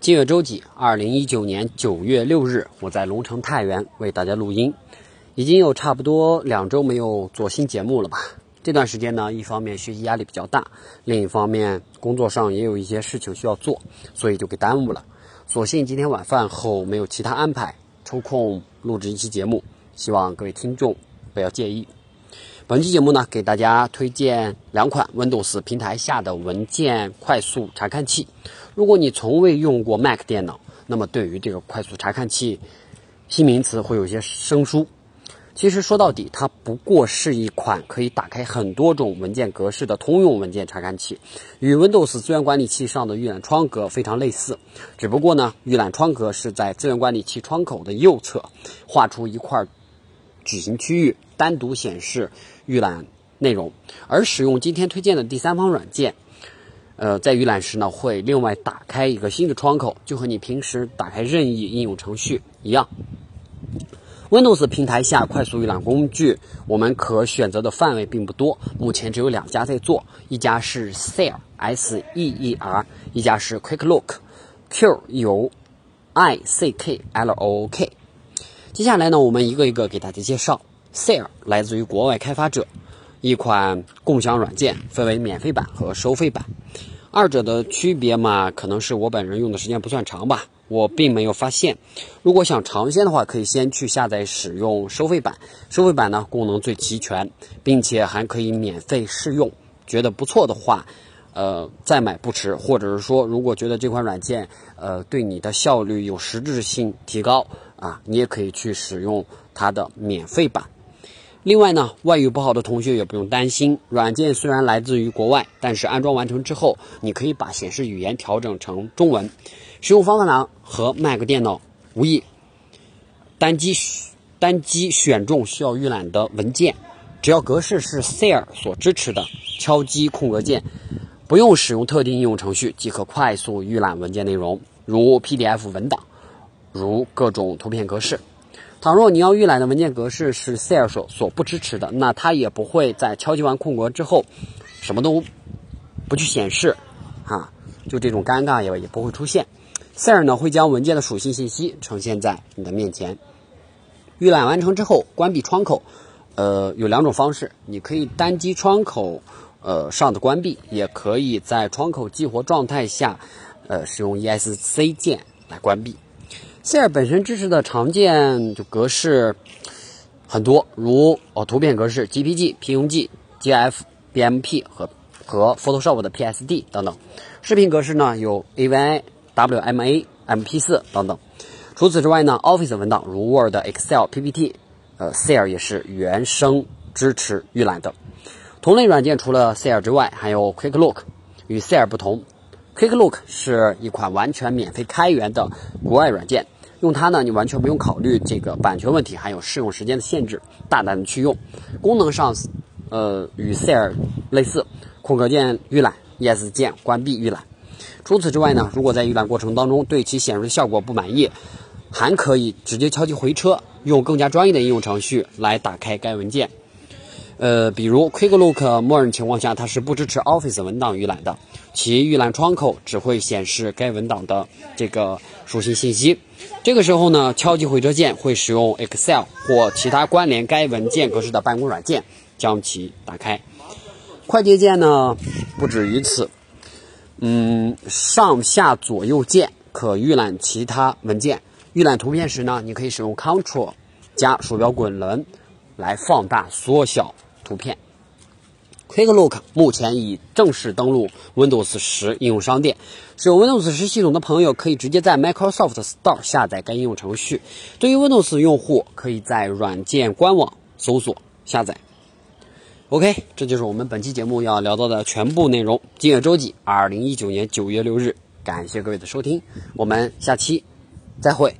今月周几？二零一九年九月六日，我在龙城太原为大家录音，已经有差不多两周没有做新节目了吧？这段时间呢，一方面学习压力比较大，另一方面工作上也有一些事情需要做，所以就给耽误了。所幸今天晚饭后没有其他安排，抽空录制一期节目，希望各位听众不要介意。本期节目呢，给大家推荐两款 Windows 平台下的文件快速查看器。如果你从未用过 Mac 电脑，那么对于这个快速查看器新名词会有些生疏。其实说到底，它不过是一款可以打开很多种文件格式的通用文件查看器，与 Windows 资源管理器上的预览窗格非常类似。只不过呢，预览窗格是在资源管理器窗口的右侧画出一块矩形区域，单独显示。预览内容，而使用今天推荐的第三方软件，呃，在预览时呢，会另外打开一个新的窗口，就和你平时打开任意应用程序一样。Windows 平台下快速预览工具，我们可选择的范围并不多，目前只有两家在做，一家是 Seer，S E E R，一家是 Quick Look，Q U I C K L O K。接下来呢，我们一个一个给大家介绍。Seer 来自于国外开发者，一款共享软件，分为免费版和收费版。二者的区别嘛，可能是我本人用的时间不算长吧，我并没有发现。如果想尝鲜的话，可以先去下载使用收费版。收费版呢，功能最齐全，并且还可以免费试用。觉得不错的话，呃，再买不迟。或者是说，如果觉得这款软件，呃，对你的效率有实质性提高啊，你也可以去使用它的免费版。另外呢，外语不好的同学也不用担心。软件虽然来自于国外，但是安装完成之后，你可以把显示语言调整成中文。使用方法呢和 Mac 电脑无异。单击单击选中需要预览的文件，只要格式是 Seer 所支持的，敲击空格键，不用使用特定应用程序即可快速预览文件内容，如 PDF 文档，如各种图片格式。倘若你要预览的文件格式是 Seer 所所不支持的，那它也不会在敲击完空格之后，什么都不去显示，啊，就这种尴尬也也不会出现。Seer 呢会将文件的属性信息呈现在你的面前。预览完成之后，关闭窗口，呃，有两种方式，你可以单击窗口，呃上的关闭，也可以在窗口激活状态下，呃，使用 ESC 键来关闭。Seer 本身支持的常见就格式很多，如哦图片格式 GPG、PNG、GIF、BMP 和和 Photoshop 的 PSD 等等。视频格式呢有 AVI、WMA、MP4 等等。除此之外呢，Office 文档如 Word、Excel、PPT，呃，Seer 也是原生支持预览的。同类软件除了 Seer 之外，还有 Quick Look。与 Seer 不同。Quick Look 是一款完全免费开源的国外软件，用它呢，你完全不用考虑这个版权问题，还有试用时间的限制，大胆的去用。功能上，呃，与 Seer 类似，空格键预览，Yes 键关闭预览。除此之外呢，如果在预览过程当中对其显示效果不满意，还可以直接敲击回车，用更加专业的应用程序来打开该文件。呃，比如 Quick Look，默认情况下它是不支持 Office 文档预览的，其预览窗口只会显示该文档的这个属性信息。这个时候呢，敲击回车键会使用 Excel 或其他关联该文件格式的办公软件将其打开。快捷键呢不止于此，嗯，上下左右键可预览其他文件。预览图片时呢，你可以使用 Ctrl 加鼠标滚轮来放大、缩小。图片，Quick Look 目前已正式登录 Windows 十应用商店。使用 Windows 十系统的朋友可以直接在 Microsoft Store 下载该应用程序。对于 Windows 用户，可以在软件官网搜索下载。OK，这就是我们本期节目要聊到的全部内容。今月周几？二零一九年九月六日。感谢各位的收听，我们下期再会。